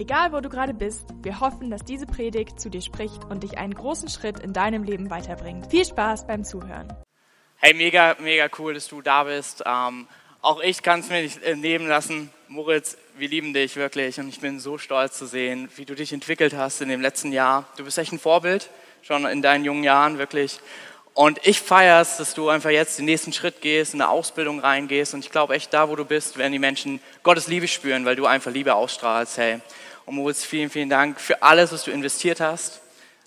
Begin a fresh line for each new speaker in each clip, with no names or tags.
Egal, wo du gerade bist, wir hoffen, dass diese Predigt zu dir spricht und dich einen großen Schritt in deinem Leben weiterbringt. Viel Spaß beim Zuhören.
Hey, mega, mega cool, dass du da bist. Ähm, auch ich kann es mir nicht äh, nehmen lassen. Moritz, wir lieben dich wirklich und ich bin so stolz zu sehen, wie du dich entwickelt hast in dem letzten Jahr. Du bist echt ein Vorbild, schon in deinen jungen Jahren, wirklich. Und ich feiere es, dass du einfach jetzt den nächsten Schritt gehst, in eine Ausbildung reingehst. Und ich glaube echt, da wo du bist, werden die Menschen Gottes Liebe spüren, weil du einfach Liebe ausstrahlst. Hey, und Moritz, vielen, vielen Dank für alles, was du investiert hast.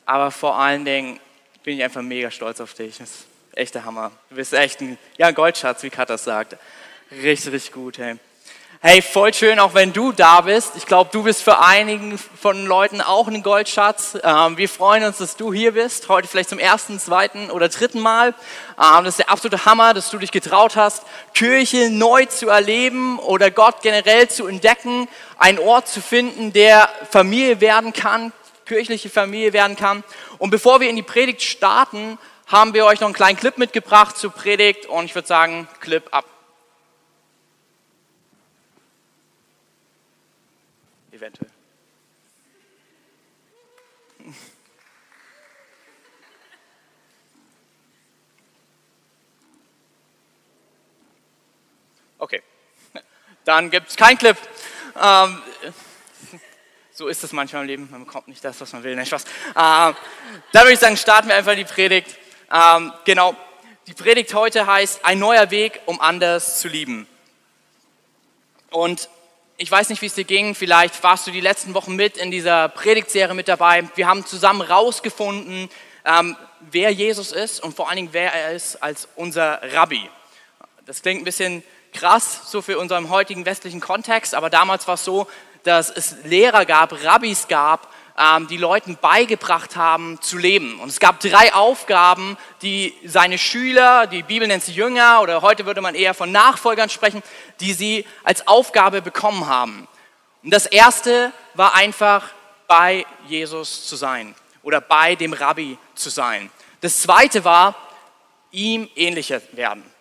Aber vor allen Dingen bin ich einfach mega stolz auf dich. Das ist echt der Hammer. Du bist echt ein ja, Goldschatz, wie Kat das sagt. Richtig, richtig gut. Hey. Hey, voll schön, auch wenn du da bist. Ich glaube, du bist für einigen von Leuten auch ein Goldschatz. Ähm, wir freuen uns, dass du hier bist. Heute vielleicht zum ersten, zweiten oder dritten Mal. Ähm, das ist der absolute Hammer, dass du dich getraut hast, Kirche neu zu erleben oder Gott generell zu entdecken. Einen Ort zu finden, der Familie werden kann, kirchliche Familie werden kann. Und bevor wir in die Predigt starten, haben wir euch noch einen kleinen Clip mitgebracht zur Predigt. Und ich würde sagen, Clip ab. Eventuell. Okay, dann gibt es keinen Clip. Ähm, so ist es manchmal im Leben, man bekommt nicht das, was man will. Nicht was. Ähm, da würde ich sagen, starten wir einfach die Predigt. Ähm, genau, die Predigt heute heißt Ein neuer Weg, um anders zu lieben. Und ich weiß nicht, wie es dir ging, vielleicht warst du die letzten Wochen mit in dieser Predigtserie mit dabei. Wir haben zusammen rausgefunden, ähm, wer Jesus ist und vor allen Dingen, wer er ist als unser Rabbi. Das klingt ein bisschen krass, so für unseren heutigen westlichen Kontext, aber damals war es so, dass es Lehrer gab, Rabbis gab, ähm, die Leuten beigebracht haben zu leben. Und es gab drei Aufgaben, die seine Schüler, die Bibel nennt sie Jünger oder heute würde man eher von Nachfolgern sprechen, die sie als Aufgabe bekommen haben. Und das erste war einfach bei Jesus zu sein oder bei dem Rabbi zu sein. Das zweite war ihm ähnlicher werden.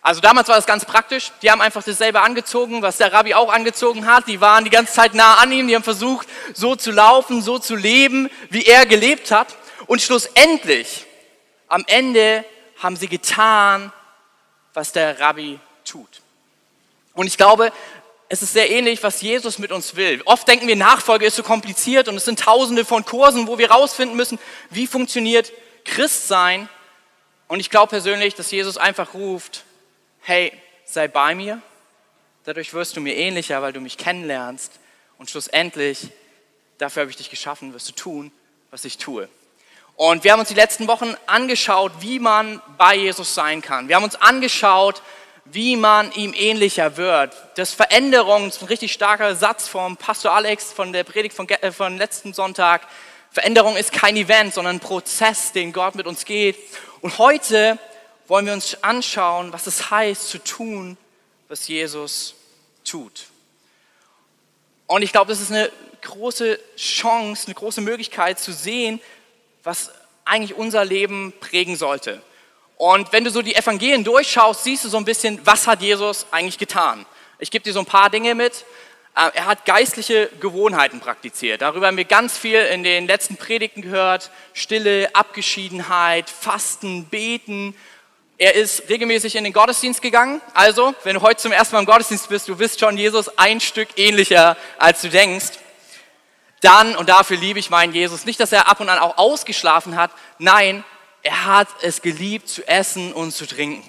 Also damals war das ganz praktisch. Die haben einfach dasselbe angezogen, was der Rabbi auch angezogen hat. Die waren die ganze Zeit nah an ihm. Die haben versucht, so zu laufen, so zu leben, wie er gelebt hat. Und schlussendlich, am Ende, haben sie getan, was der Rabbi tut. Und ich glaube, es ist sehr ähnlich, was Jesus mit uns will. Oft denken wir, Nachfolge ist so kompliziert und es sind tausende von Kursen, wo wir rausfinden müssen, wie funktioniert Christsein. Und ich glaube persönlich, dass Jesus einfach ruft, hey, sei bei mir, dadurch wirst du mir ähnlicher, weil du mich kennenlernst und schlussendlich, dafür habe ich dich geschaffen, wirst du tun, was ich tue. Und wir haben uns die letzten Wochen angeschaut, wie man bei Jesus sein kann. Wir haben uns angeschaut, wie man ihm ähnlicher wird. Das Veränderung, das ist ein richtig starker Satz vom Pastor Alex von der Predigt von, äh, von letzten Sonntag. Veränderung ist kein Event, sondern ein Prozess, den Gott mit uns geht. Und heute wollen wir uns anschauen, was es heißt zu tun, was Jesus tut. Und ich glaube, das ist eine große Chance, eine große Möglichkeit zu sehen, was eigentlich unser Leben prägen sollte. Und wenn du so die Evangelien durchschaust, siehst du so ein bisschen, was hat Jesus eigentlich getan. Ich gebe dir so ein paar Dinge mit. Äh, er hat geistliche Gewohnheiten praktiziert. Darüber haben wir ganz viel in den letzten Predigten gehört. Stille, Abgeschiedenheit, Fasten, Beten, er ist regelmäßig in den Gottesdienst gegangen. Also, wenn du heute zum ersten Mal im Gottesdienst bist, du bist schon Jesus ein Stück ähnlicher, als du denkst. Dann, und dafür liebe ich meinen Jesus, nicht, dass er ab und an auch ausgeschlafen hat. Nein, er hat es geliebt zu essen und zu trinken.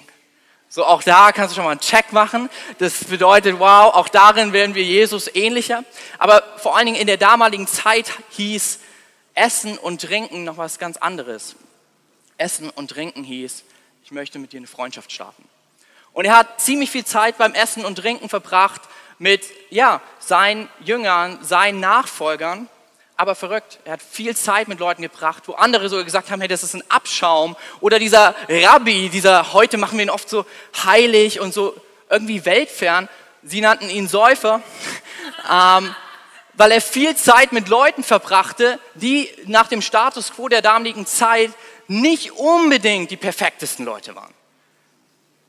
So, auch da kannst du schon mal einen Check machen. Das bedeutet, wow, auch darin werden wir Jesus ähnlicher. Aber vor allen Dingen in der damaligen Zeit hieß Essen und Trinken noch was ganz anderes. Essen und Trinken hieß, ich möchte mit dir eine Freundschaft starten. Und er hat ziemlich viel Zeit beim Essen und Trinken verbracht mit ja, seinen Jüngern, seinen Nachfolgern. aber verrückt. Er hat viel Zeit mit Leuten gebracht, wo andere so gesagt haben, hey, das ist ein Abschaum. Oder dieser Rabbi, dieser, heute machen wir ihn oft so heilig und so irgendwie weltfern. Sie nannten ihn Säufer, ähm, weil er viel Zeit mit Leuten verbrachte, die nach dem Status quo der damaligen Zeit nicht unbedingt die perfektesten Leute waren.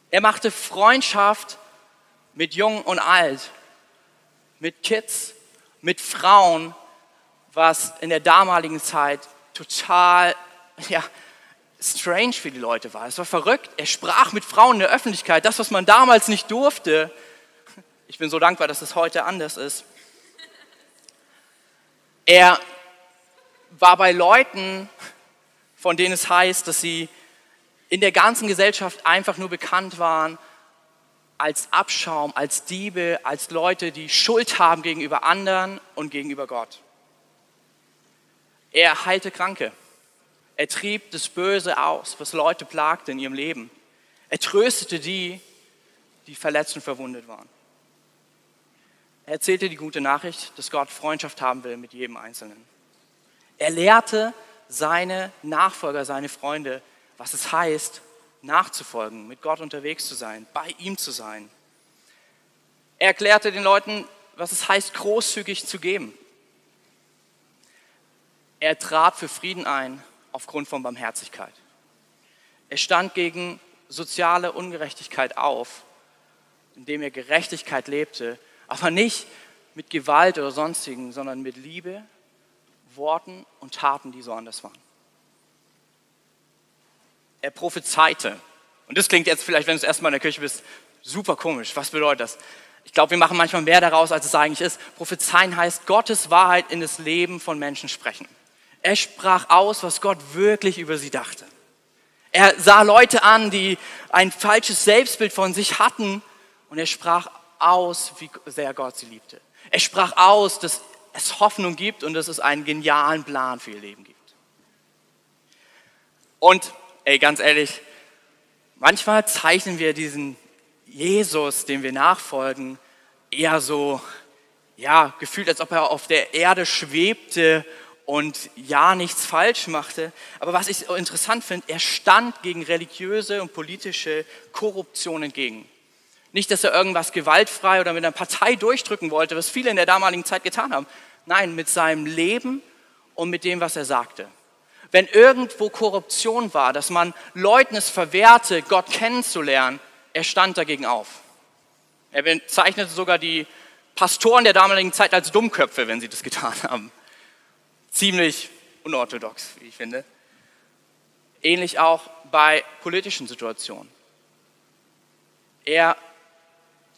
Er machte Freundschaft mit Jung und Alt, mit Kids, mit Frauen, was in der damaligen Zeit total ja, strange für die Leute war. Es war verrückt. Er sprach mit Frauen in der Öffentlichkeit, das, was man damals nicht durfte. Ich bin so dankbar, dass es heute anders ist. Er war bei Leuten, von denen es heißt, dass sie in der ganzen Gesellschaft einfach nur bekannt waren als Abschaum, als Diebe, als Leute, die Schuld haben gegenüber anderen und gegenüber Gott. Er heilte Kranke. Er trieb das Böse aus, was Leute plagte in ihrem Leben. Er tröstete die, die verletzt und verwundet waren. Er erzählte die gute Nachricht, dass Gott Freundschaft haben will mit jedem Einzelnen. Er lehrte seine Nachfolger, seine Freunde, was es heißt, nachzufolgen, mit Gott unterwegs zu sein, bei ihm zu sein. Er erklärte den Leuten, was es heißt, großzügig zu geben. Er trat für Frieden ein aufgrund von Barmherzigkeit. Er stand gegen soziale Ungerechtigkeit auf, indem er Gerechtigkeit lebte, aber nicht mit Gewalt oder sonstigen, sondern mit Liebe, Worten und Taten, die so anders waren er prophezeite. Und das klingt jetzt vielleicht, wenn du erstmal in der Kirche bist, super komisch. Was bedeutet das? Ich glaube, wir machen manchmal mehr daraus, als es eigentlich ist. Prophezeien heißt Gottes Wahrheit in das Leben von Menschen sprechen. Er sprach aus, was Gott wirklich über sie dachte. Er sah Leute an, die ein falsches Selbstbild von sich hatten und er sprach aus, wie sehr Gott sie liebte. Er sprach aus, dass es Hoffnung gibt und dass es einen genialen Plan für ihr Leben gibt. Und ey, ganz ehrlich, manchmal zeichnen wir diesen Jesus, dem wir nachfolgen, eher so, ja, gefühlt, als ob er auf der Erde schwebte und ja nichts falsch machte. Aber was ich interessant finde, er stand gegen religiöse und politische Korruption entgegen. Nicht, dass er irgendwas gewaltfrei oder mit einer Partei durchdrücken wollte, was viele in der damaligen Zeit getan haben. Nein, mit seinem Leben und mit dem, was er sagte wenn irgendwo Korruption war, dass man Leuten es verwehrte, Gott kennenzulernen, er stand dagegen auf. Er bezeichnete sogar die Pastoren der damaligen Zeit als Dummköpfe, wenn sie das getan haben. Ziemlich unorthodox, wie ich finde. Ähnlich auch bei politischen Situationen. Er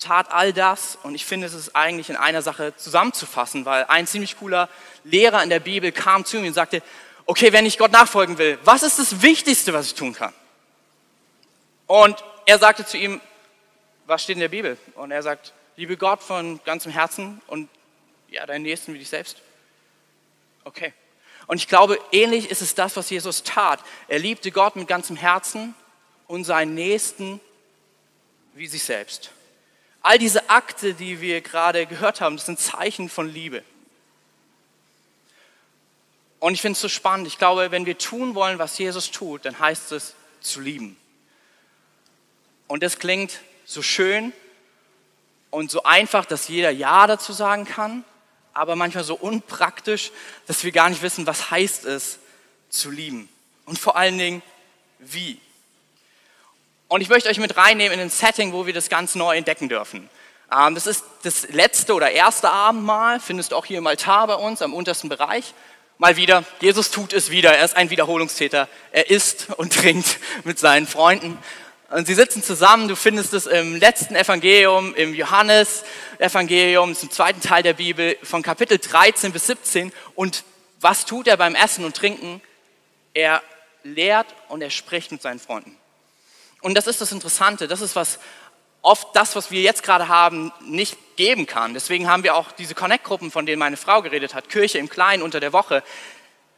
tat all das und ich finde, es ist eigentlich in einer Sache zusammenzufassen, weil ein ziemlich cooler Lehrer in der Bibel kam zu mir und sagte, okay, wenn ich Gott nachfolgen will, was ist das Wichtigste, was ich tun kann? Und er sagte zu ihm, was steht in der Bibel? Und er sagt, liebe Gott von ganzem Herzen und ja, deinen Nächsten wie dich selbst. Okay. Und ich glaube, ähnlich ist es das, was Jesus tat. Er liebte Gott mit ganzem Herzen und seinen Nächsten wie sich selbst. All diese Akte, die wir gerade gehört haben, das sind Zeichen von Liebe. Und ich finde es so spannend. Ich glaube, wenn wir tun wollen, was Jesus tut, dann heißt es zu lieben. Und das klingt so schön und so einfach, dass jeder Ja dazu sagen kann, aber manchmal so unpraktisch, dass wir gar nicht wissen, was heißt es zu lieben. Und vor allen Dingen, wie. Und ich möchte euch mit reinnehmen in ein Setting, wo wir das ganz neu entdecken dürfen. Ähm, das ist das letzte oder erste Abendmahl, findest du auch hier im Altar bei uns am untersten Bereich. Mal wieder, Jesus tut es wieder. Er ist ein Wiederholungstäter. Er isst und trinkt mit seinen Freunden. Und sie sitzen zusammen. Du findest es im letzten Evangelium, im Johannes-Evangelium, im zweiten Teil der Bibel, von Kapitel 13 bis 17. Und was tut er beim Essen und Trinken? Er lehrt und er spricht mit seinen Freunden. Und das ist das Interessante. Das ist was oft das, was wir jetzt gerade haben, nicht geben kann. Deswegen haben wir auch diese Connect-Gruppen, von denen meine Frau geredet hat, Kirche im Kleinen unter der Woche.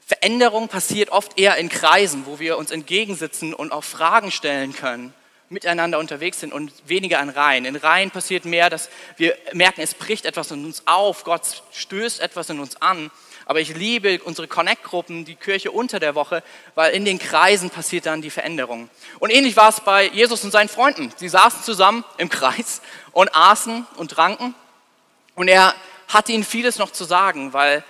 Veränderung passiert oft eher in Kreisen, wo wir uns entgegensitzen und auch Fragen stellen können, miteinander unterwegs sind und weniger in Reihen. In Reihen passiert mehr, dass wir merken, es bricht etwas in uns auf, Gott stößt etwas in uns an. Aber ich liebe unsere Connect-Gruppen, die Kirche unter der Woche, weil in den Kreisen passiert dann die Veränderung. Und ähnlich war es bei Jesus und seinen Freunden. Sie saßen zusammen im Kreis und aßen und tranken. Und er hatte ihnen vieles noch zu sagen, weil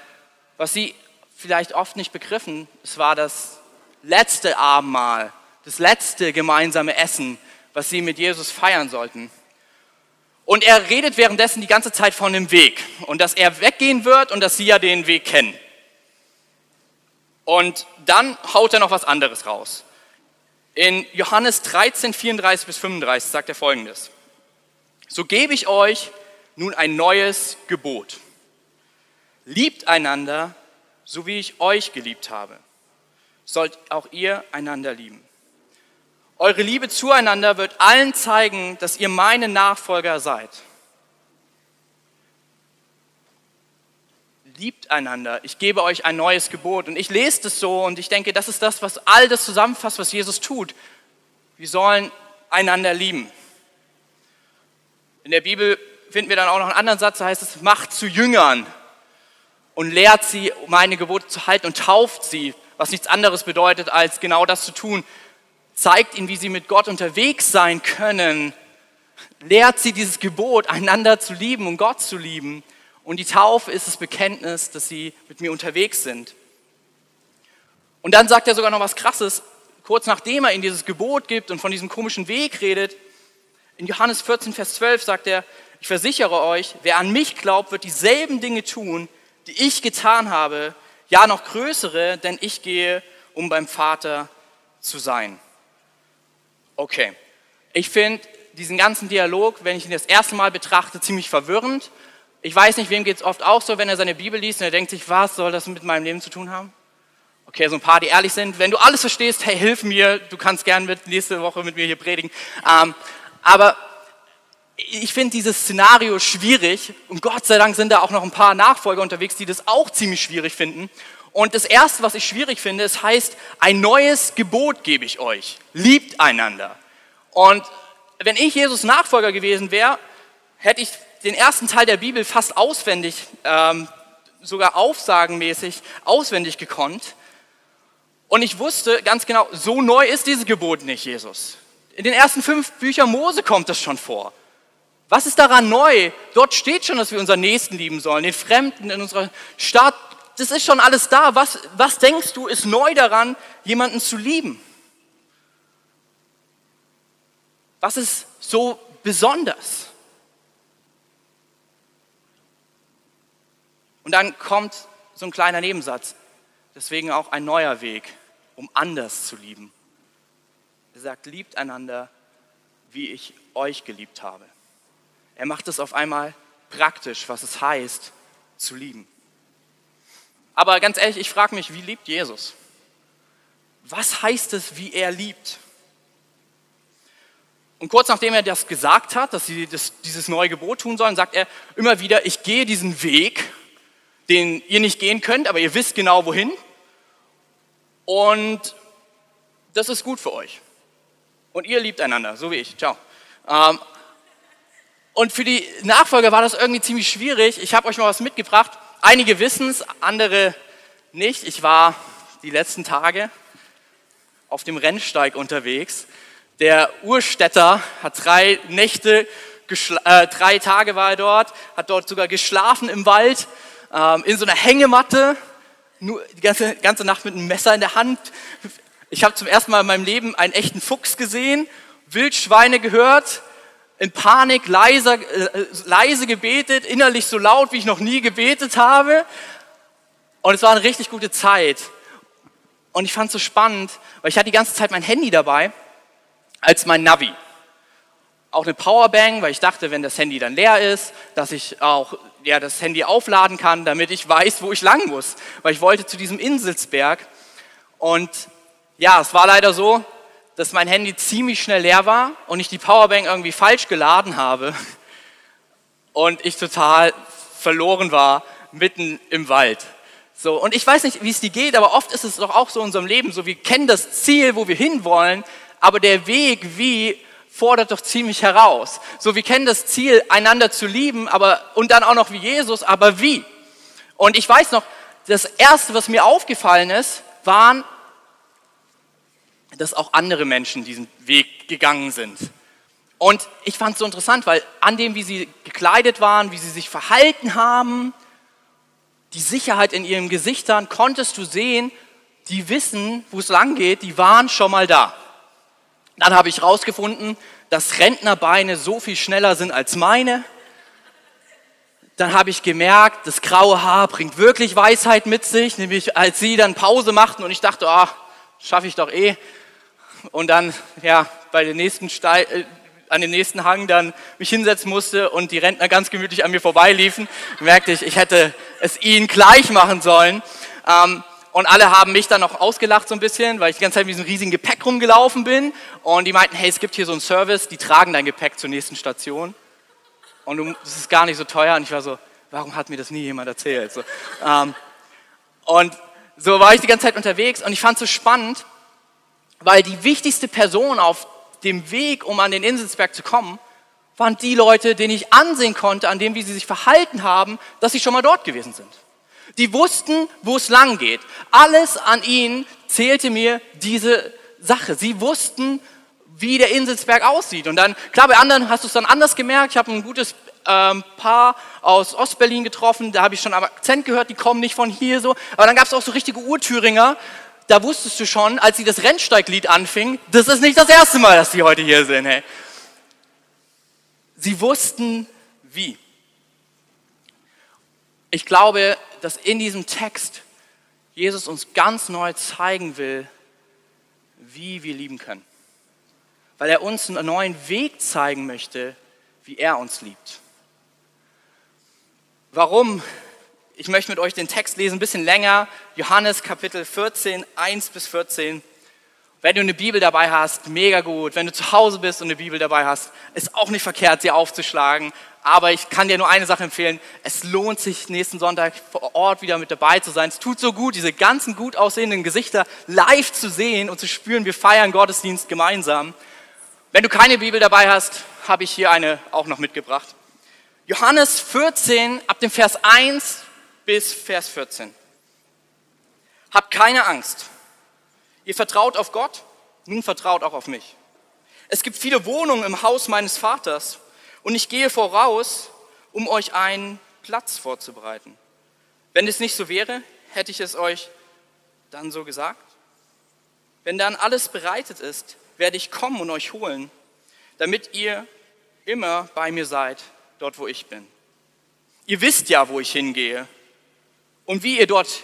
was sie vielleicht oft nicht begriffen, es war das letzte Abendmahl, das letzte gemeinsame Essen, was sie mit Jesus feiern sollten. Und er redet währenddessen die ganze Zeit von dem Weg und dass er weggehen wird und dass sie ja den Weg kennen. Und dann haut er noch was anderes raus. In Johannes 13, 34 bis 35 sagt er folgendes. So gebe ich euch nun ein neues Gebot. Liebt einander, so wie ich euch geliebt habe. Sollt auch ihr einander lieben. Eure Liebe zueinander wird allen zeigen, dass ihr meine Nachfolger seid. Liebt einander. Ich gebe euch ein neues Gebot. Und ich lese das so und ich denke, das ist das, was all das zusammenfasst, was Jesus tut. Wir sollen einander lieben. In der Bibel finden wir dann auch noch einen anderen Satz, da heißt es, macht zu Jüngern und lehrt sie, meine Gebote zu halten und tauft sie, was nichts anderes bedeutet, als genau das zu tun, zeigt ihnen, wie sie mit Gott unterwegs sein können, lehrt sie dieses Gebot, einander zu lieben und Gott zu lieben. Und die Taufe ist das Bekenntnis, dass sie mit mir unterwegs sind. Und dann sagt er sogar noch was Krasses, kurz nachdem er ihnen dieses Gebot gibt und von diesem komischen Weg redet. In Johannes 14, Vers 12 sagt er, ich versichere euch, wer an mich glaubt, wird dieselben Dinge tun, die ich getan habe, ja noch größere, denn ich gehe, um beim Vater zu sein. Okay. Ich finde diesen ganzen Dialog, wenn ich ihn das erste Mal betrachte, ziemlich verwirrend. Ich weiß nicht, wem geht es oft auch so, wenn er seine Bibel liest und er denkt sich, was soll das mit meinem Leben zu tun haben? Okay, so ein paar, die ehrlich sind. Wenn du alles verstehst, hey, hilf mir, du kannst gerne mit, nächste Woche mit mir hier predigen. Ähm, aber ich finde dieses Szenario schwierig und Gott sei Dank sind da auch noch ein paar Nachfolger unterwegs, die das auch ziemlich schwierig finden. Und das Erste, was ich schwierig finde, es heißt, ein neues Gebot gebe ich euch. Liebt einander. Und wenn ich Jesus Nachfolger gewesen wäre, hätte ich den ersten Teil der Bibel fast auswendig, ähm, sogar aufsagenmäßig auswendig gekonnt. Und ich wusste ganz genau, so neu ist dieses Gebot nicht, Jesus. In den ersten fünf Büchern Mose kommt das schon vor. Was ist daran neu? Dort steht schon, dass wir unseren Nächsten lieben sollen, den Fremden in unserer Stadt, das ist schon alles da. Was, was denkst du, ist neu daran, jemanden zu lieben? Was ist so besonders? Und dann kommt so ein kleiner Nebensatz. Deswegen auch ein neuer Weg, um anders zu lieben. Er sagt, liebt einander, wie ich euch geliebt habe. Er macht es auf einmal praktisch, was es heißt, zu lieben. Aber ganz ehrlich, ich frage mich, wie liebt Jesus? Was heißt es, wie er liebt? Und kurz nachdem er das gesagt hat, dass sie das, dieses neue Gebot tun sollen, sagt er immer wieder, ich gehe diesen Weg, den ihr nicht gehen könnt, aber ihr wisst genau wohin. Und das ist gut für euch. Und ihr liebt einander, so wie ich. Ciao. Ähm, und für die Nachfolger war das irgendwie ziemlich schwierig. Ich habe euch mal was mitgebracht. Einige wissen es, andere nicht. Ich war die letzten Tage auf dem Rennsteig unterwegs. Der Urstädter hat drei Nächte, äh, drei Tage war er dort, hat dort sogar geschlafen im Wald, ähm, in so einer Hängematte, nur die ganze, ganze Nacht mit einem Messer in der Hand. Ich habe zum ersten Mal in meinem Leben einen echten Fuchs gesehen, Wildschweine gehört, in Panik leise, äh, leise gebetet, innerlich so laut, wie ich noch nie gebetet habe. Und es war eine richtig gute Zeit. Und ich fand es so spannend, weil ich hatte die ganze Zeit mein Handy dabei als mein Navi. Auch eine Powerbank, weil ich dachte, wenn das Handy dann leer ist, dass ich auch ja, das Handy aufladen kann, damit ich weiß, wo ich lang muss. Weil ich wollte zu diesem Inselsberg. Und ja, es war leider so, dass mein Handy ziemlich schnell leer war und ich die Powerbank irgendwie falsch geladen habe und ich total verloren war mitten im Wald. So, und ich weiß nicht, wie es dir geht, aber oft ist es doch auch so in unserem Leben so, wir kennen das Ziel, wo wir hinwollen, aber der Weg, wie, fordert doch ziemlich heraus. So, wir kennen das Ziel, einander zu lieben, aber, und dann auch noch wie Jesus, aber wie? Und ich weiß noch, das Erste, was mir aufgefallen ist, waren, dass auch andere Menschen diesen Weg gegangen sind. Und ich fand es so interessant, weil an dem, wie sie gekleidet waren, wie sie sich verhalten haben, die Sicherheit in ihren Gesichtern, konntest du sehen, die wissen, wo es lang geht, die waren schon mal da. Dann habe ich herausgefunden, dass Rentnerbeine so viel schneller sind als meine. Dann habe ich gemerkt, das graue Haar bringt wirklich Weisheit mit sich, nämlich als sie dann Pause machten und ich dachte, ah, schaffe ich doch eh. Und dann, ja, bei den nächsten Steil, äh, an dem nächsten Hang dann mich hinsetzen musste und die Rentner ganz gemütlich an mir vorbeiliefen, merkte ich, ich hätte es ihnen gleich machen sollen. Ähm, und alle haben mich dann noch ausgelacht so ein bisschen, weil ich die ganze Zeit mit diesem riesigen Gepäck rumgelaufen bin. Und die meinten, hey, es gibt hier so einen Service, die tragen dein Gepäck zur nächsten Station. Und das ist gar nicht so teuer. Und ich war so, warum hat mir das nie jemand erzählt? So, ähm, und so war ich die ganze Zeit unterwegs und ich fand es so spannend, weil die wichtigste Person auf dem Weg, um an den Inselsberg zu kommen, waren die Leute, denen ich ansehen konnte, an dem, wie sie sich verhalten haben, dass sie schon mal dort gewesen sind. Die wussten, wo es lang geht. Alles an ihnen zählte mir diese Sache. Sie wussten, wie der Inselsberg aussieht. Und dann, klar, bei anderen hast du es dann anders gemerkt. Ich habe ein gutes ähm, Paar aus Ostberlin getroffen, da habe ich schon am Akzent gehört, die kommen nicht von hier so. Aber dann gab es auch so richtige Urthüringer, da wusstest du schon, als sie das Rennsteiglied anfing, das ist nicht das erste Mal, dass sie heute hier sind. Hey. Sie wussten wie. Ich glaube, dass in diesem Text Jesus uns ganz neu zeigen will, wie wir lieben können. Weil er uns einen neuen Weg zeigen möchte, wie er uns liebt. Warum? Ich möchte mit euch den Text lesen, ein bisschen länger. Johannes Kapitel 14, 1 bis 14. Wenn du eine Bibel dabei hast, mega gut. Wenn du zu Hause bist und eine Bibel dabei hast, ist auch nicht verkehrt, sie aufzuschlagen. Aber ich kann dir nur eine Sache empfehlen. Es lohnt sich, nächsten Sonntag vor Ort wieder mit dabei zu sein. Es tut so gut, diese ganzen gut aussehenden Gesichter live zu sehen und zu spüren. Wir feiern Gottesdienst gemeinsam. Wenn du keine Bibel dabei hast, habe ich hier eine auch noch mitgebracht. Johannes 14, ab dem Vers 1 bis Vers 14. Habt keine Angst. Ihr vertraut auf Gott, nun vertraut auch auf mich. Es gibt viele Wohnungen im Haus meines Vaters und ich gehe voraus, um euch einen Platz vorzubereiten. Wenn es nicht so wäre, hätte ich es euch dann so gesagt. Wenn dann alles bereitet ist, werde ich kommen und euch holen, damit ihr immer bei mir seid, dort wo ich bin. Ihr wisst ja, wo ich hingehe und wie ihr dort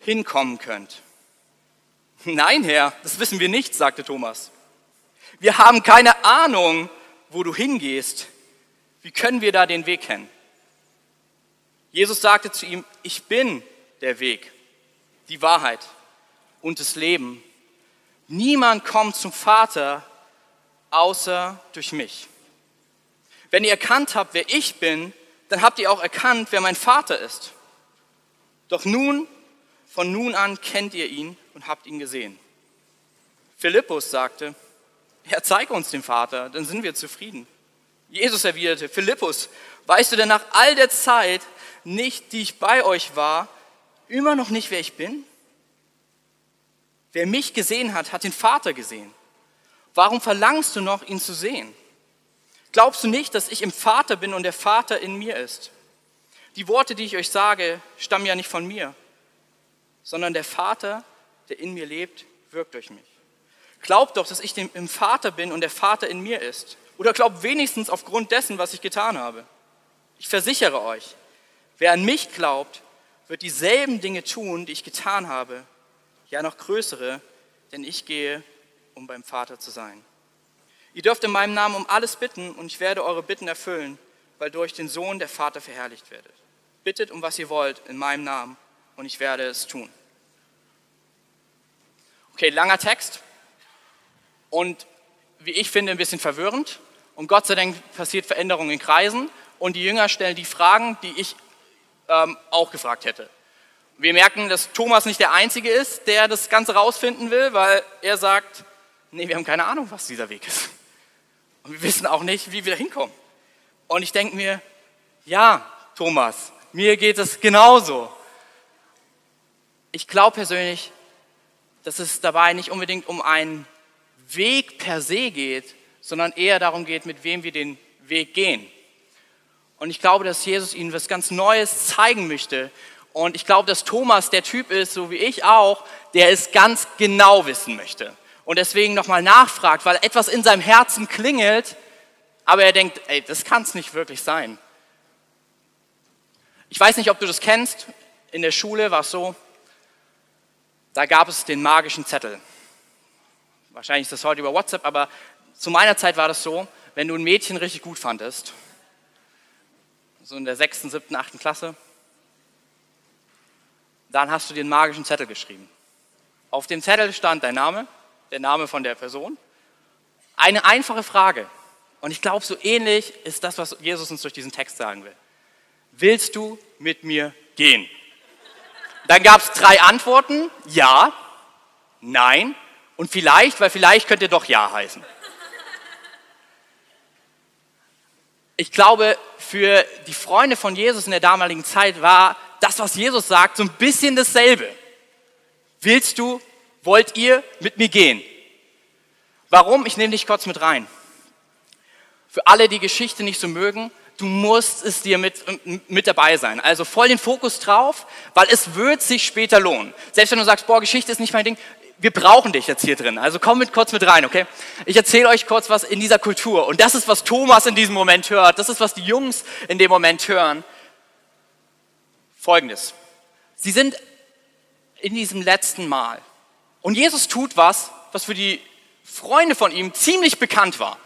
hinkommen könnt. Nein, Herr, das wissen wir nicht, sagte Thomas. Wir haben keine Ahnung, wo du hingehst, wie können wir da den Weg kennen? Jesus sagte zu ihm, ich bin der Weg, die Wahrheit und das Leben. Niemand kommt zum Vater außer durch mich. Wenn ihr erkannt habt, wer ich bin, dann habt ihr auch erkannt, wer mein Vater ist. Doch nun, von nun an kennt ihr ihn und habt ihn gesehen. Philippus sagte, Herr, zeig uns den Vater, dann sind wir zufrieden. Jesus erwiderte, Philippus, weißt du denn nach all der Zeit nicht, die ich bei euch war, immer noch nicht, wer ich bin? Wer mich gesehen hat, hat den Vater gesehen. Warum verlangst du noch, ihn zu sehen? Glaubst du nicht, dass ich im Vater bin und der Vater in mir ist? Die Worte, die ich euch sage, stammen ja nicht von mir, sondern der Vater, der in mir lebt, wirkt durch mich. Glaubt doch, dass ich im Vater bin und der Vater in mir ist. Oder glaubt wenigstens aufgrund dessen, was ich getan habe. Ich versichere euch, wer an mich glaubt, wird dieselben Dinge tun, die ich getan habe, ja noch größere, denn ich gehe, um beim Vater zu sein. Ihr dürft in meinem Namen um alles bitten und ich werde eure Bitten erfüllen, weil durch den Sohn der Vater verherrlicht werdet. Bittet um was ihr wollt in meinem Namen und ich werde es tun. Okay, langer Text und wie ich finde, ein bisschen verwirrend. Und Gott sei Dank passiert Veränderung in Kreisen und die Jünger stellen die Fragen, die ich ähm, auch gefragt hätte. Wir merken, dass Thomas nicht der Einzige ist, der das Ganze rausfinden will, weil er sagt, nee, wir haben keine Ahnung, was dieser Weg ist. Und wir wissen auch nicht, wie wir da hinkommen. Und ich denke mir, ja, Thomas, mir geht es genauso. ich glaube persönlich, dass es dabei nicht unbedingt um einen Weg per se geht, sondern eher darum geht, mit wem wir den Weg gehen. Und ich glaube, dass Jesus ihnen was ganz Neues zeigen möchte. Und ich glaube, dass Thomas der Typ ist, so wie ich auch, der es ganz genau wissen möchte. Und deswegen nochmal nachfragt, weil etwas in seinem Herzen klingelt, aber er denkt, ey, das kann es nicht wirklich sein. Ich weiß nicht, ob du das kennst. In der Schule war es so, da gab es den magischen Zettel. Wahrscheinlich ist das heute über WhatsApp, aber zu meiner Zeit war das so, wenn du ein Mädchen richtig gut fandest, so in der sechsten, siebten, achten Klasse, dann hast du den magischen Zettel geschrieben. Auf dem Zettel stand dein Name, der Name von der Person, eine einfache Frage. Und ich glaube, so ähnlich ist das, was Jesus uns durch diesen Text sagen will. Willst du mit mir gehen? Dann gab es drei Antworten, ja, nein und vielleicht, weil vielleicht könnte doch ja heißen. Ich glaube, für die Freunde von Jesus in der damaligen Zeit war das, was Jesus sagt, so ein bisschen dasselbe. Willst du, wollt ihr mit mir gehen? Warum? Ich nehme dich kurz mit rein. Für alle, die Geschichte nicht so mögen, du musst es dir mit, mit dabei sein. Also voll den Fokus drauf, weil es wird sich später lohnen. Selbst wenn du sagst, boah, Geschichte ist nicht mein Ding, wir brauchen dich jetzt hier drin. Also komm mit kurz mit rein, okay? Ich erzähle euch kurz was in dieser Kultur. Und das ist, was Thomas in diesem Moment hört. Das ist, was die Jungs in dem Moment hören. Folgendes. Sie sind in diesem letzten Mal. Und Jesus tut was, was für die Freunde von ihm ziemlich bekannt war.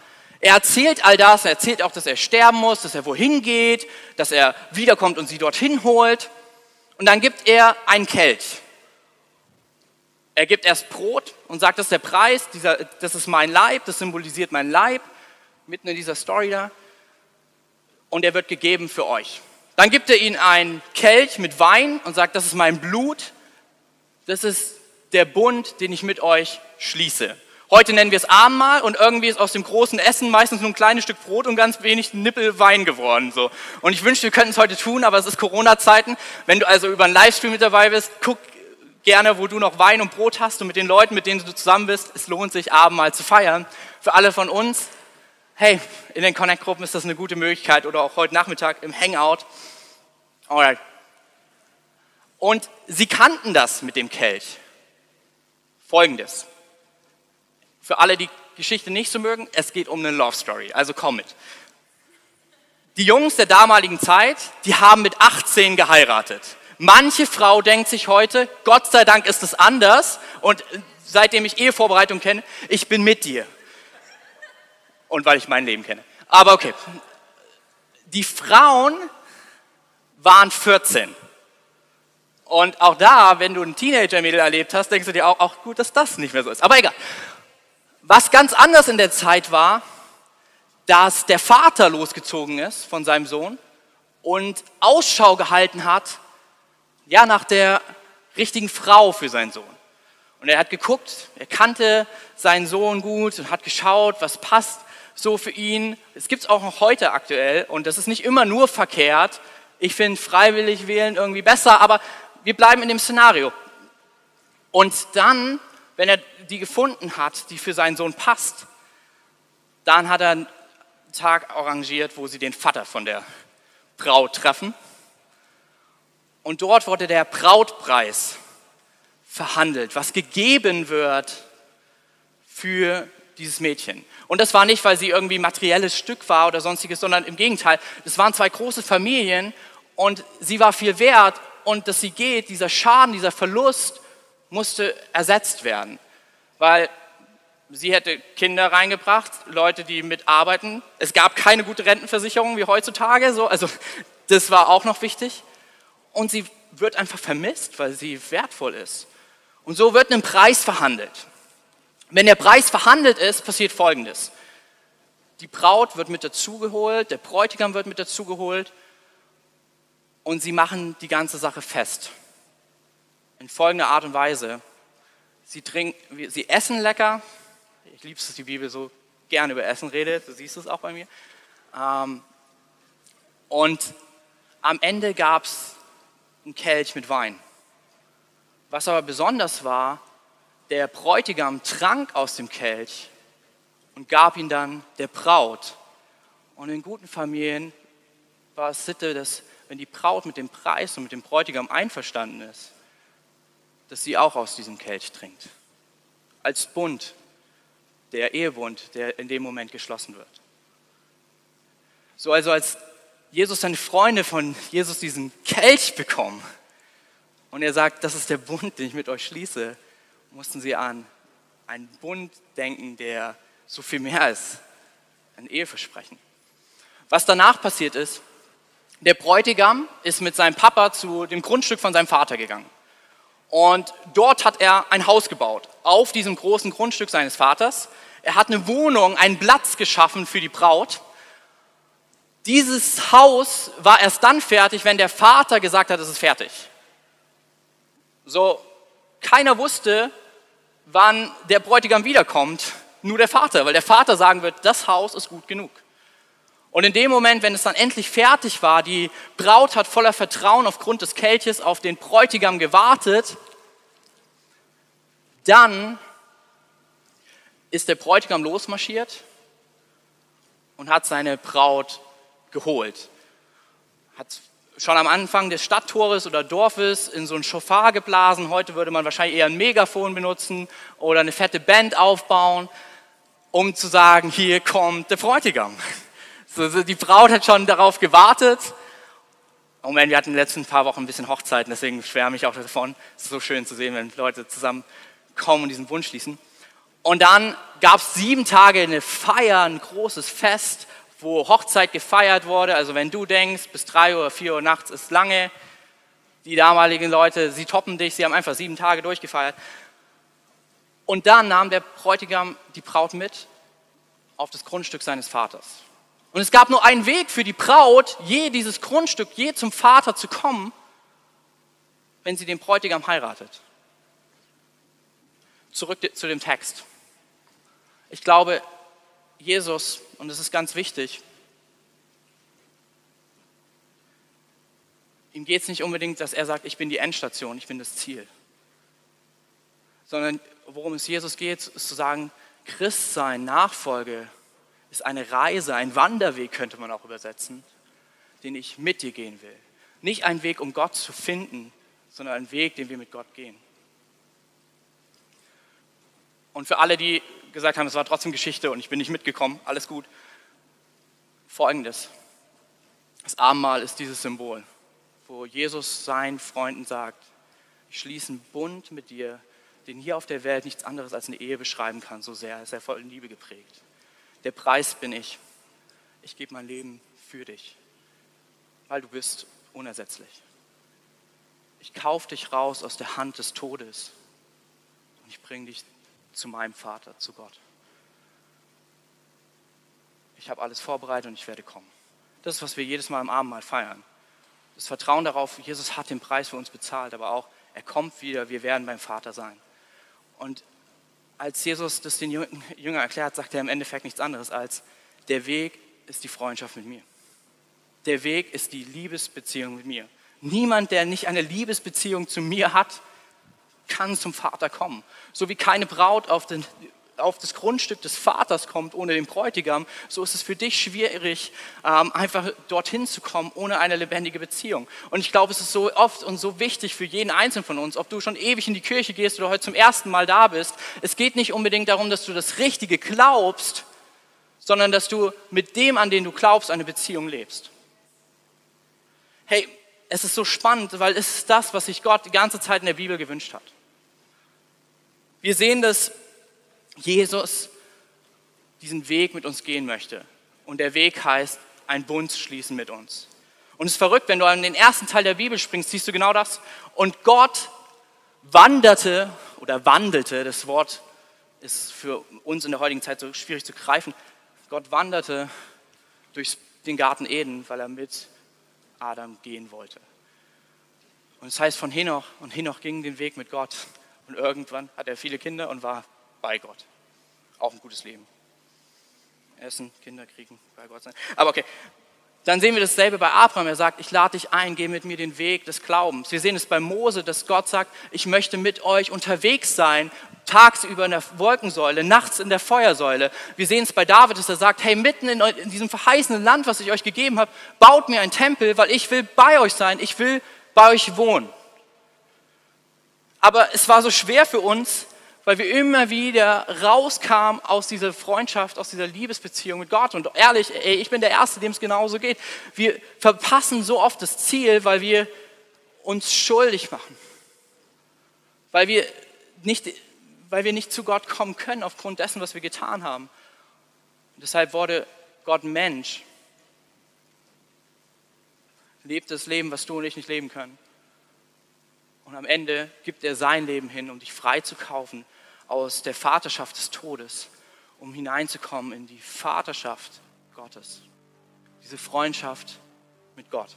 Er erzählt all das, er erzählt auch, dass er sterben muss, dass er wohin geht, dass er wiederkommt und sie dorthin holt. Und dann gibt er einen Kelch. Er gibt erst Brot und sagt, das ist der Preis, dieser, das ist mein Leib, das symbolisiert mein Leib, mitten in dieser Story da. Und er wird gegeben für euch. Dann gibt er ihnen einen Kelch mit Wein und sagt, das ist mein Blut, das ist der Bund, den ich mit euch schließe. Heute nennen wir es Abendmahl und irgendwie ist aus dem großen Essen meistens nur ein kleines Stück Brot und ganz wenig Nippel Wein geworden. So. Und ich wünschte, wir könnten es heute tun, aber es ist Corona-Zeiten. Wenn du also über einen Livestream mit dabei bist, guck gerne, wo du noch Wein und Brot hast und mit den Leuten, mit denen du zusammen bist. Es lohnt sich, Abendmahl zu feiern. Für alle von uns, hey, in den Connect-Gruppen ist das eine gute Möglichkeit oder auch heute Nachmittag im Hangout. Alright. Und sie kannten das mit dem Kelch. Folgendes. Für alle, die Geschichte nicht so mögen, es geht um eine Love Story. Also komm mit. Die Jungs der damaligen Zeit, die haben mit 18 geheiratet. Manche Frau denkt sich heute, Gott sei Dank ist es anders und seitdem ich Ehevorbereitung kenne, ich bin mit dir. Und weil ich mein Leben kenne. Aber okay. Die Frauen waren 14. Und auch da, wenn du ein Teenager-Mädel erlebt hast, denkst du dir auch, auch gut, dass das nicht mehr so ist. Aber egal. Was ganz anders in der Zeit war, dass der Vater losgezogen ist von seinem Sohn und Ausschau gehalten hat ja, nach der richtigen Frau für seinen Sohn. Und er hat geguckt, er kannte seinen Sohn gut und hat geschaut, was passt so für ihn. Es gibt es auch noch heute aktuell und das ist nicht immer nur verkehrt. Ich finde freiwillig wählen irgendwie besser, aber wir bleiben in dem Szenario. Und dann, wenn er die gefunden hat, die für seinen Sohn passt, dann hat er einen Tag arrangiert, wo sie den Vater von der Braut treffen und dort wurde der Brautpreis verhandelt, was gegeben wird für dieses Mädchen. Und das war nicht, weil sie irgendwie materielles Stück war oder sonstiges, sondern im Gegenteil. Das waren zwei große Familien und sie war viel wert und dass sie geht, dieser Schaden, dieser Verlust musste ersetzt werden, weil sie hätte Kinder reingebracht, Leute, die mitarbeiten. Es gab keine gute Rentenversicherung wie heutzutage, so, also das war auch noch wichtig und sie wird einfach vermisst, weil sie wertvoll ist. Und so wird ein Preis verhandelt. Wenn der Preis verhandelt ist, passiert Folgendes. Die Braut wird mit dazugeholt, der Bräutigam wird mit dazugeholt und sie machen die ganze Sache fest. In folgender Art und Weise. Sie, trinken, sie essen lecker. Ich liebe es, dass die Bibel so gerne über Essen redet. Du siehst es auch bei mir. Ähm, und am Ende gab es einen Kelch mit Wein. Was aber besonders war, der Bräutigam trank aus dem Kelch und gab ihn dann der Braut. Und in guten Familien war es Sitte, dass wenn die Braut mit dem Preis und mit dem Bräutigam einverstanden ist, dass sie auch aus diesem Kelch trinkt. Als Bund, der Ehebund, der in dem Moment geschlossen wird. So also als Jesus seine Freunde von Jesus diesen Kelch bekommen und er sagt, das ist der Bund, den ich mit euch schließe, mussten sie an einen Bund denken, der so viel mehr ist, ein Eheversprechen. Was danach passiert ist, der Bräutigam ist mit seinem Papa zu dem Grundstück von seinem Vater gegangen. Und dort hat er ein Haus gebaut, auf diesem großen Grundstück seines Vaters. Er hat eine Wohnung, einen Platz geschaffen für die Braut. Dieses Haus war erst dann fertig, wenn der Vater gesagt hat, es ist fertig. So, keiner wusste, wann der Bräutigam wiederkommt, nur der Vater, weil der Vater sagen wird, das Haus ist gut genug. Und in dem Moment, wenn es dann endlich fertig war, die Braut hat voller Vertrauen aufgrund des Kelches auf den Bräutigam gewartet, dann ist der Bräutigam losmarschiert und hat seine Braut geholt. Hat schon am Anfang des Stadttores oder Dorfes in so ein Schofar geblasen. Heute würde man wahrscheinlich eher ein Megafon benutzen oder eine fette Band aufbauen, um zu sagen, hier kommt der Bräutigam. So, die Braut hat schon darauf gewartet. Moment, wir hatten in den letzten paar Wochen ein bisschen Hochzeiten, deswegen schwärme ich auch davon. Es ist so schön zu sehen, wenn Leute zusammen kommen und diesen Wunsch schließen. Und dann gab es sieben Tage eine Feier, ein großes Fest, wo Hochzeit gefeiert wurde. Also wenn du denkst, bis drei Uhr, vier Uhr nachts ist lange, die damaligen Leute, sie toppen dich, sie haben einfach sieben Tage durchgefeiert. Und dann nahm der Bräutigam die Braut mit auf das Grundstück seines Vaters. Und es gab nur einen Weg für die Braut, je dieses Grundstück, je zum Vater zu kommen, wenn sie den Bräutigam heiratet. Zurück zu dem Text. Ich glaube, Jesus, und das ist ganz wichtig, ihm geht es nicht unbedingt, dass er sagt, ich bin die Endstation, ich bin das Ziel. Sondern worum es Jesus geht, ist zu sagen, Christsein, Nachfolge, ist eine Reise, ein Wanderweg könnte man auch übersetzen, den ich mit dir gehen will. Nicht ein Weg, um Gott zu finden, sondern ein Weg, den wir mit Gott gehen. Und für alle, die gesagt haben, es war trotzdem Geschichte und ich bin nicht mitgekommen, alles gut. Folgendes. Das Abendmahl ist dieses Symbol, wo Jesus seinen Freunden sagt, ich schließe einen Bund mit dir, den hier auf der Welt nichts anderes als eine Ehe beschreiben kann, so sehr ist er voll Liebe geprägt. Der Preis bin ich. Ich gebe mein Leben für dich, weil du bist unersetzlich. Ich kaufe dich raus aus der Hand des Todes und ich bringe dich zu meinem Vater, zu Gott. Ich habe alles vorbereitet und ich werde kommen. Das ist, was wir jedes Mal im Abendmahl feiern. Das Vertrauen darauf, Jesus hat den Preis für uns bezahlt, aber auch, er kommt wieder, wir werden beim Vater sein. Und als Jesus das den Jüngern erklärt, sagt er im Endeffekt nichts anderes als, der Weg ist die Freundschaft mit mir. Der Weg ist die Liebesbeziehung mit mir. Niemand, der nicht eine Liebesbeziehung zu mir hat, kann zum Vater kommen. So wie keine Braut auf den, auf das Grundstück des Vaters kommt ohne den Bräutigam, so ist es für dich schwierig, ähm, einfach dorthin zu kommen ohne eine lebendige Beziehung. Und ich glaube, es ist so oft und so wichtig für jeden Einzelnen von uns, ob du schon ewig in die Kirche gehst oder heute zum ersten Mal da bist. Es geht nicht unbedingt darum, dass du das Richtige glaubst, sondern dass du mit dem, an den du glaubst, eine Beziehung lebst. Hey, es ist so spannend, weil es ist das, was sich Gott die ganze Zeit in der Bibel gewünscht hat. Wir sehen dass Jesus diesen Weg mit uns gehen möchte. Und der Weg heißt, ein Bund schließen mit uns. Und es ist verrückt, wenn du an den ersten Teil der Bibel springst, siehst du genau das. Und Gott wanderte oder wandelte, das Wort ist für uns in der heutigen Zeit so schwierig zu greifen. Gott wanderte durch den Garten Eden, weil er mit Adam gehen wollte. Und es das heißt von Henoch, und Henoch ging den Weg mit Gott. Und irgendwann hat er viele Kinder und war bei Gott. Auch ein gutes Leben. Essen, Kinder kriegen, bei Gott sein. Aber okay. Dann sehen wir dasselbe bei Abraham. Er sagt, ich lade dich ein, geh mit mir den Weg des Glaubens. Wir sehen es bei Mose, dass Gott sagt, ich möchte mit euch unterwegs sein, tagsüber in der Wolkensäule, nachts in der Feuersäule. Wir sehen es bei David, dass er sagt, hey, mitten in, in diesem verheißenen Land, was ich euch gegeben habe, baut mir einen Tempel, weil ich will bei euch sein, ich will bei euch wohnen. Aber es war so schwer für uns, weil wir immer wieder rauskamen aus dieser Freundschaft, aus dieser Liebesbeziehung mit Gott. Und ehrlich, ey, ich bin der Erste, dem es genauso geht. Wir verpassen so oft das Ziel, weil wir uns schuldig machen. Weil wir nicht, weil wir nicht zu Gott kommen können aufgrund dessen, was wir getan haben. Und deshalb wurde Gott Mensch. Lebt das Leben, was du und ich nicht leben können. Und am Ende gibt er sein Leben hin, um dich frei zu kaufen aus der Vaterschaft des Todes, um hineinzukommen in die Vaterschaft Gottes. Diese Freundschaft mit Gott.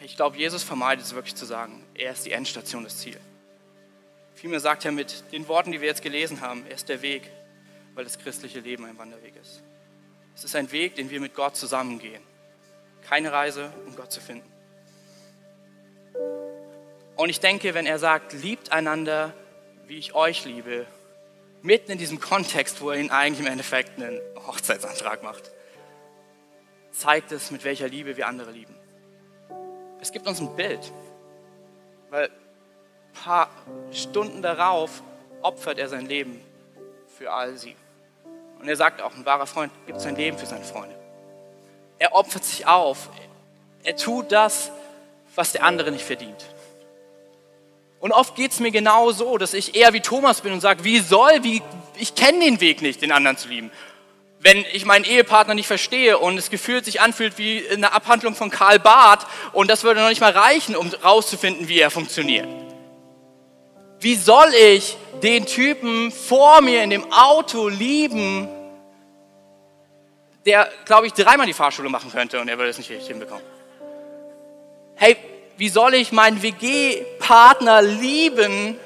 Ich glaube, Jesus vermeidet es wirklich zu sagen, er ist die Endstation, das Ziel. Vielmehr sagt er mit den Worten, die wir jetzt gelesen haben, er ist der Weg, weil das christliche Leben ein Wanderweg ist. Es ist ein Weg, den wir mit Gott zusammengehen. Keine Reise, um Gott zu finden. Und ich denke, wenn er sagt, liebt einander, wie ich euch liebe, mitten in diesem Kontext, wo er ihn eigentlich im Endeffekt einen Hochzeitsantrag macht, zeigt es, mit welcher Liebe wir andere lieben. Es gibt uns ein Bild, weil ein paar Stunden darauf opfert er sein Leben für all sie. Und er sagt auch, ein wahrer Freund gibt sein Leben für seine Freunde. Er opfert sich auf. Er tut das, was der andere nicht verdient. Und oft geht es mir genau so, dass ich eher wie Thomas bin und sage, wie soll, wie, ich kenne den Weg nicht, den anderen zu lieben. Wenn ich meinen Ehepartner nicht verstehe und es gefühlt sich anfühlt wie eine Abhandlung von Karl Barth und das würde noch nicht mal reichen, um rauszufinden, wie er funktioniert. Wie soll ich den Typen vor mir in dem Auto lieben, der, glaube ich, dreimal die Fahrschule machen könnte und er würde es nicht richtig hinbekommen. Hey, wie soll ich meinen WG-Partner lieben,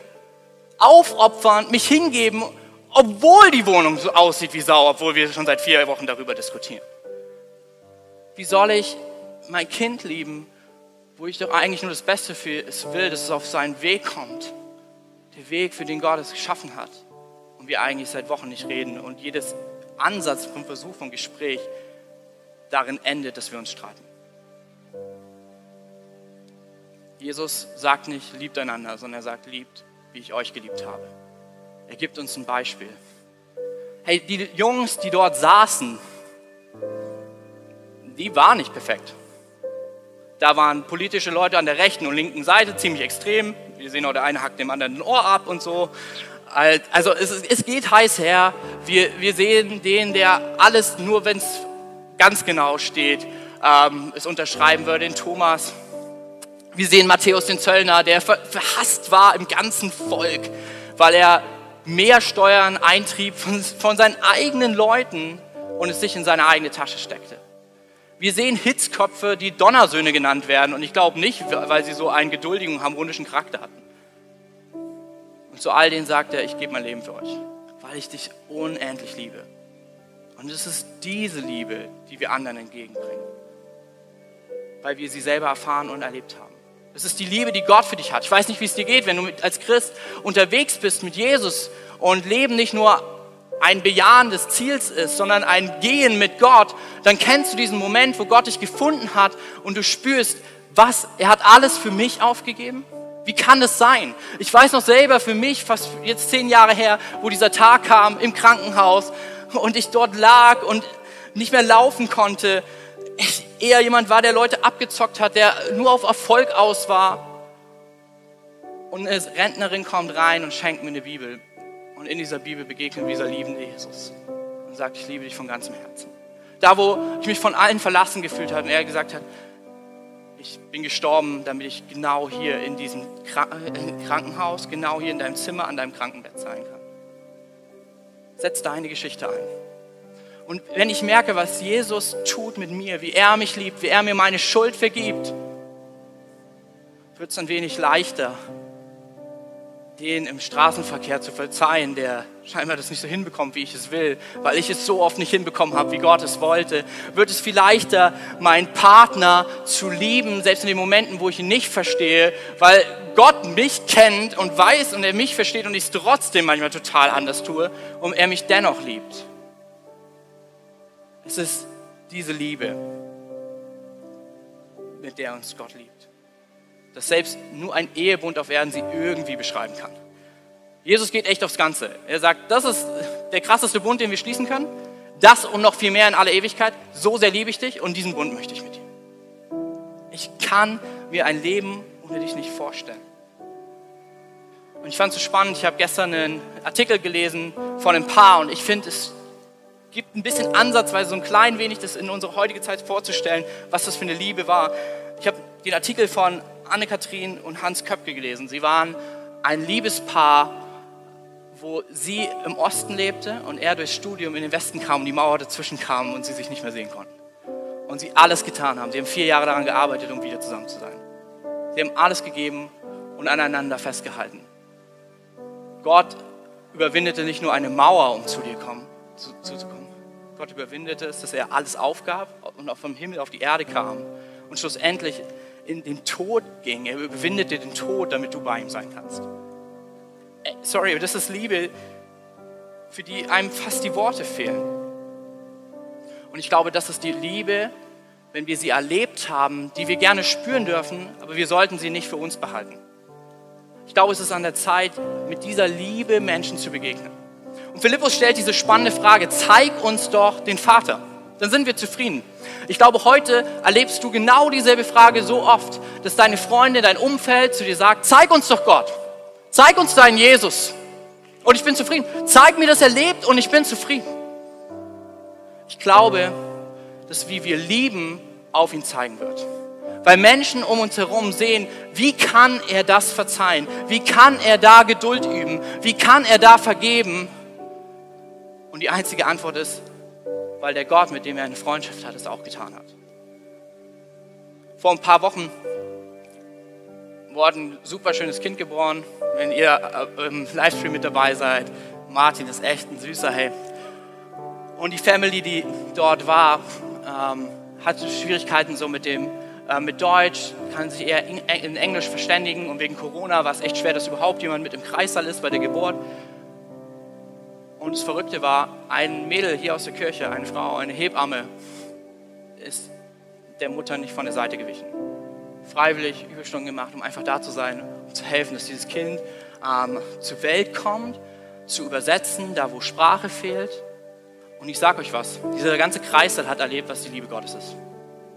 aufopfern, mich hingeben, obwohl die Wohnung so aussieht wie Sau, obwohl wir schon seit vier Wochen darüber diskutieren? Wie soll ich mein Kind lieben, wo ich doch eigentlich nur das Beste für es will, dass es auf seinen Weg kommt? Der Weg, für den Gott es geschaffen hat. Und wir eigentlich seit Wochen nicht reden und jedes Ansatz vom Versuch vom Gespräch darin endet, dass wir uns streiten. Jesus sagt nicht, liebt einander, sondern er sagt, liebt, wie ich euch geliebt habe. Er gibt uns ein Beispiel. Hey, die Jungs, die dort saßen, die waren nicht perfekt. Da waren politische Leute an der rechten und linken Seite ziemlich extrem. Wir sehen auch, der eine hackt dem anderen ein Ohr ab und so. Also es, es geht heiß her. Wir, wir sehen den, der alles nur, wenn es ganz genau steht, ähm, es unterschreiben würde, den Thomas. Wir sehen Matthäus den Zöllner, der verhasst war im ganzen Volk, weil er mehr Steuern eintrieb von, von seinen eigenen Leuten und es sich in seine eigene Tasche steckte. Wir sehen Hitzköpfe, die Donnersöhne genannt werden und ich glaube nicht, weil sie so einen geduldigen, harmonischen Charakter hatten. Und zu all denen sagt er, ich gebe mein Leben für euch, weil ich dich unendlich liebe. Und es ist diese Liebe, die wir anderen entgegenbringen, weil wir sie selber erfahren und erlebt haben. Es ist die Liebe, die Gott für dich hat. Ich weiß nicht, wie es dir geht, wenn du als Christ unterwegs bist mit Jesus und Leben nicht nur ein Bejahen des Ziels ist, sondern ein Gehen mit Gott, dann kennst du diesen Moment, wo Gott dich gefunden hat und du spürst, was, er hat alles für mich aufgegeben. Wie kann das sein? Ich weiß noch selber für mich, fast jetzt zehn Jahre her, wo dieser Tag kam im Krankenhaus und ich dort lag und nicht mehr laufen konnte. Eher jemand war, der Leute abgezockt hat, der nur auf Erfolg aus war. Und eine Rentnerin kommt rein und schenkt mir eine Bibel. Und in dieser Bibel begegnet dieser liebende Jesus und sagt, ich liebe dich von ganzem Herzen. Da, wo ich mich von allen verlassen gefühlt habe und er gesagt hat, ich bin gestorben, damit ich genau hier in diesem äh, Krankenhaus, genau hier in deinem Zimmer, an deinem Krankenbett sein kann. Setz deine Geschichte ein. Und wenn ich merke, was Jesus tut mit mir, wie er mich liebt, wie er mir meine Schuld vergibt, wird es ein wenig leichter, den im Straßenverkehr zu verzeihen, der scheinbar das nicht so hinbekommt, wie ich es will, weil ich es so oft nicht hinbekommen habe, wie Gott es wollte? Wird es viel leichter, meinen Partner zu lieben, selbst in den Momenten, wo ich ihn nicht verstehe, weil Gott mich kennt und weiß und er mich versteht und ich es trotzdem manchmal total anders tue und er mich dennoch liebt? Es ist diese Liebe, mit der uns Gott liebt dass selbst nur ein Ehebund auf Erden sie irgendwie beschreiben kann. Jesus geht echt aufs Ganze. Er sagt, das ist der krasseste Bund, den wir schließen können. Das und noch viel mehr in aller Ewigkeit. So sehr liebe ich dich und diesen Bund möchte ich mit dir. Ich kann mir ein Leben ohne dich nicht vorstellen. Und ich fand es so spannend. Ich habe gestern einen Artikel gelesen von einem Paar und ich finde, es gibt ein bisschen ansatzweise so ein klein wenig das in unsere heutige Zeit vorzustellen, was das für eine Liebe war. Ich habe den Artikel von Anne-Kathrin und Hans Köpke gelesen. Sie waren ein Liebespaar, wo sie im Osten lebte und er durchs Studium in den Westen kam und die Mauer dazwischen kam und sie sich nicht mehr sehen konnten. Und sie alles getan haben. Sie haben vier Jahre daran gearbeitet, um wieder zusammen zu sein. Sie haben alles gegeben und aneinander festgehalten. Gott überwindete nicht nur eine Mauer, um zu dir kommen, zu, zuzukommen. Gott überwindete es, dass er alles aufgab und auch vom Himmel auf die Erde kam und schlussendlich in den Tod ging. Er überwindete den Tod, damit du bei ihm sein kannst. Äh, sorry, aber das ist Liebe, für die einem fast die Worte fehlen. Und ich glaube, das ist die Liebe, wenn wir sie erlebt haben, die wir gerne spüren dürfen, aber wir sollten sie nicht für uns behalten. Ich glaube, es ist an der Zeit, mit dieser Liebe Menschen zu begegnen. Und Philippus stellt diese spannende Frage, zeig uns doch den Vater dann sind wir zufrieden. Ich glaube, heute erlebst du genau dieselbe Frage so oft, dass deine Freunde, dein Umfeld zu dir sagt, zeig uns doch Gott, zeig uns deinen Jesus. Und ich bin zufrieden. Zeig mir, dass er lebt und ich bin zufrieden. Ich glaube, dass wie wir lieben, auf ihn zeigen wird. Weil Menschen um uns herum sehen, wie kann er das verzeihen? Wie kann er da Geduld üben? Wie kann er da vergeben? Und die einzige Antwort ist, weil der Gott, mit dem er eine Freundschaft hat, es auch getan hat. Vor ein paar Wochen wurde ein super schönes Kind geboren. Wenn ihr äh, im Livestream mit dabei seid, Martin ist echt ein süßer, hey. Und die Family, die dort war, ähm, hatte Schwierigkeiten so mit dem äh, mit Deutsch, kann sich eher in, Englisch verständigen und wegen Corona war es echt schwer, dass überhaupt jemand mit im Kreissaal ist bei der Geburt. Und das Verrückte war, ein Mädel hier aus der Kirche, eine Frau, eine Hebamme, ist der Mutter nicht von der Seite gewichen. Freiwillig Überstunden gemacht, um einfach da zu sein, um zu helfen, dass dieses Kind ähm, zur Welt kommt, zu übersetzen, da wo Sprache fehlt. Und ich sage euch was, dieser ganze Kreisel hat erlebt, was die Liebe Gottes ist.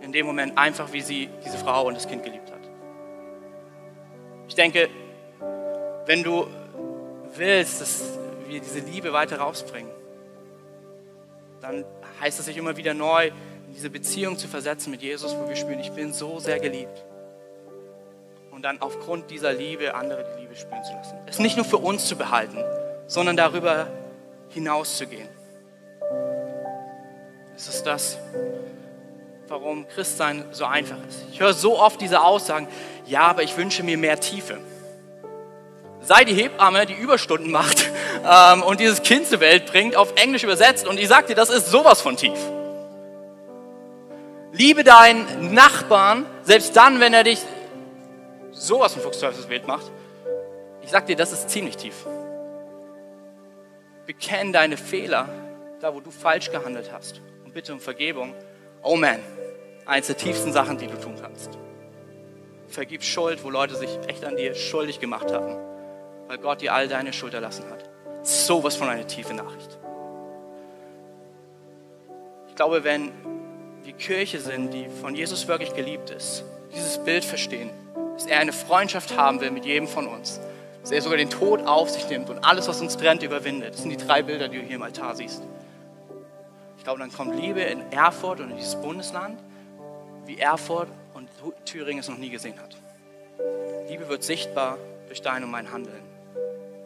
In dem Moment einfach, wie sie diese Frau und das Kind geliebt hat. Ich denke, wenn du willst, dass wir diese Liebe weiter rausbringen, dann heißt es sich immer wieder neu, in diese Beziehung zu versetzen mit Jesus, wo wir spüren, ich bin so sehr geliebt. Und dann aufgrund dieser Liebe andere die Liebe spüren zu lassen. Es nicht nur für uns zu behalten, sondern darüber hinaus zu gehen. Es ist das, warum Christsein so einfach ist. Ich höre so oft diese Aussagen, ja, aber ich wünsche mir mehr Tiefe sei die Hebamme, die Überstunden macht ähm, und dieses Kind zur Welt bringt, auf Englisch übersetzt. Und ich sag dir, das ist sowas von tief. Liebe deinen Nachbarn, selbst dann, wenn er dich sowas von Fuchsteufelswild macht. Ich sag dir, das ist ziemlich tief. Bekenn deine Fehler, da wo du falsch gehandelt hast. Und bitte um Vergebung. Oh man, eins der tiefsten Sachen, die du tun kannst. Vergib Schuld, wo Leute sich echt an dir schuldig gemacht haben weil Gott dir all deine Schuld erlassen hat. So was von einer tiefe Nachricht. Ich glaube, wenn wir Kirche sind, die von Jesus wirklich geliebt ist, dieses Bild verstehen, dass er eine Freundschaft haben will mit jedem von uns, dass er sogar den Tod auf sich nimmt und alles, was uns trennt, überwindet. Das sind die drei Bilder, die du hier im Altar siehst. Ich glaube, dann kommt Liebe in Erfurt und in dieses Bundesland, wie Erfurt und Thüringen es noch nie gesehen hat. Liebe wird sichtbar durch dein und mein Handeln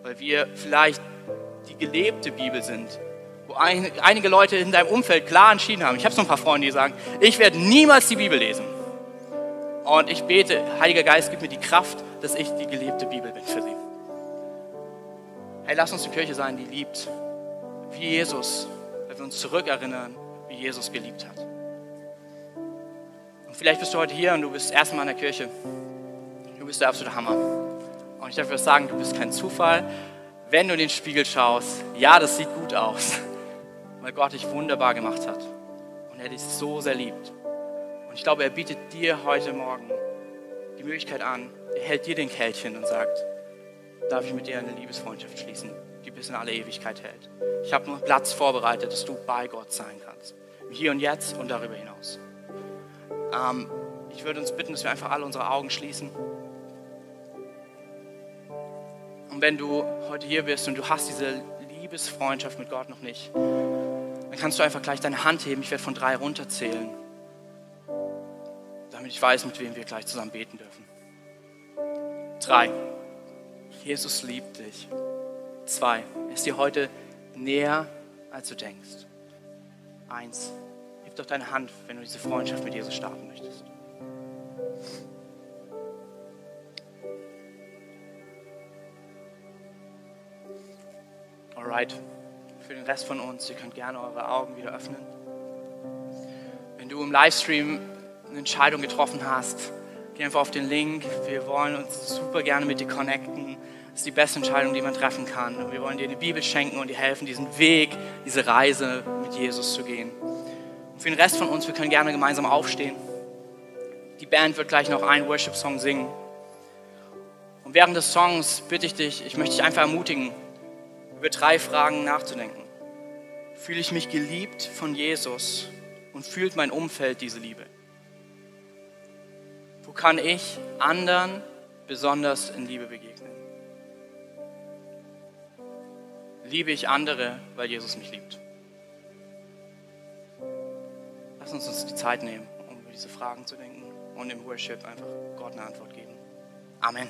weil wir vielleicht die gelebte Bibel sind, wo ein, einige Leute in deinem Umfeld klar entschieden haben. Ich habe so ein paar Freunde, die sagen, ich werde niemals die Bibel lesen. Und ich bete, Heiliger Geist, gib mir die Kraft, dass ich die gelebte Bibel bin für sie. Hey, lass uns die Kirche sein, die liebt, wie Jesus, wenn wir uns zurückerinnern, wie Jesus geliebt hat. Und vielleicht bist du heute hier und du bist erstmal in der Kirche. Du bist der absolute Hammer. Und ich darf dir sagen, du bist kein Zufall. Wenn du in den Spiegel schaust, ja, das sieht gut aus, weil Gott dich wunderbar gemacht hat und er dich so sehr liebt. Und ich glaube, er bietet dir heute Morgen die Möglichkeit an, er hält dir den Kelch und sagt, darf ich mit dir eine Liebesfreundschaft schließen, die bis in alle Ewigkeit hält. Ich habe nur Platz vorbereitet, dass du bei Gott sein kannst. Hier und jetzt und darüber hinaus. Ähm, ich würde uns bitten, dass wir einfach alle unsere Augen schließen. Und wenn du heute hier bist und du hast diese Liebesfreundschaft mit Gott noch nicht, dann kannst du einfach gleich deine Hand heben. Ich werde von drei runterzählen, damit ich weiß, mit wem wir gleich zusammen beten dürfen. Drei. Jesus liebt dich. Zwei. Er ist dir heute näher, als du denkst. Eins. Heb doch deine Hand, wenn du diese Freundschaft mit Jesus starten möchtest. Alright. Für den Rest von uns, ihr könnt gerne eure Augen wieder öffnen. Wenn du im Livestream eine Entscheidung getroffen hast, geh einfach auf den Link. Wir wollen uns super gerne mit dir connecten. Das ist die beste Entscheidung, die man treffen kann. Wir wollen dir eine Bibel schenken und dir helfen, diesen Weg, diese Reise mit Jesus zu gehen. Und für den Rest von uns, wir können gerne gemeinsam aufstehen. Die Band wird gleich noch einen Worship-Song singen. Und während des Songs bitte ich dich, ich möchte dich einfach ermutigen, über drei Fragen nachzudenken. Fühle ich mich geliebt von Jesus und fühlt mein Umfeld diese Liebe? Wo kann ich anderen besonders in Liebe begegnen? Liebe ich andere, weil Jesus mich liebt? Lass uns uns die Zeit nehmen, um über diese Fragen zu denken und im Worship einfach Gott eine Antwort geben. Amen.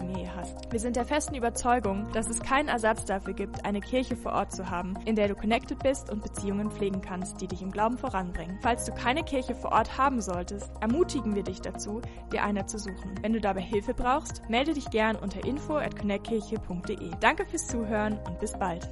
Familie hast. Wir sind der festen Überzeugung, dass es keinen Ersatz dafür gibt, eine Kirche vor Ort zu haben, in der du connected bist und Beziehungen pflegen kannst, die dich im Glauben voranbringen. Falls du keine Kirche vor Ort haben solltest, ermutigen wir dich dazu, dir eine zu suchen. Wenn du dabei Hilfe brauchst, melde dich gern unter info at connectkirche.de. Danke fürs Zuhören und bis bald.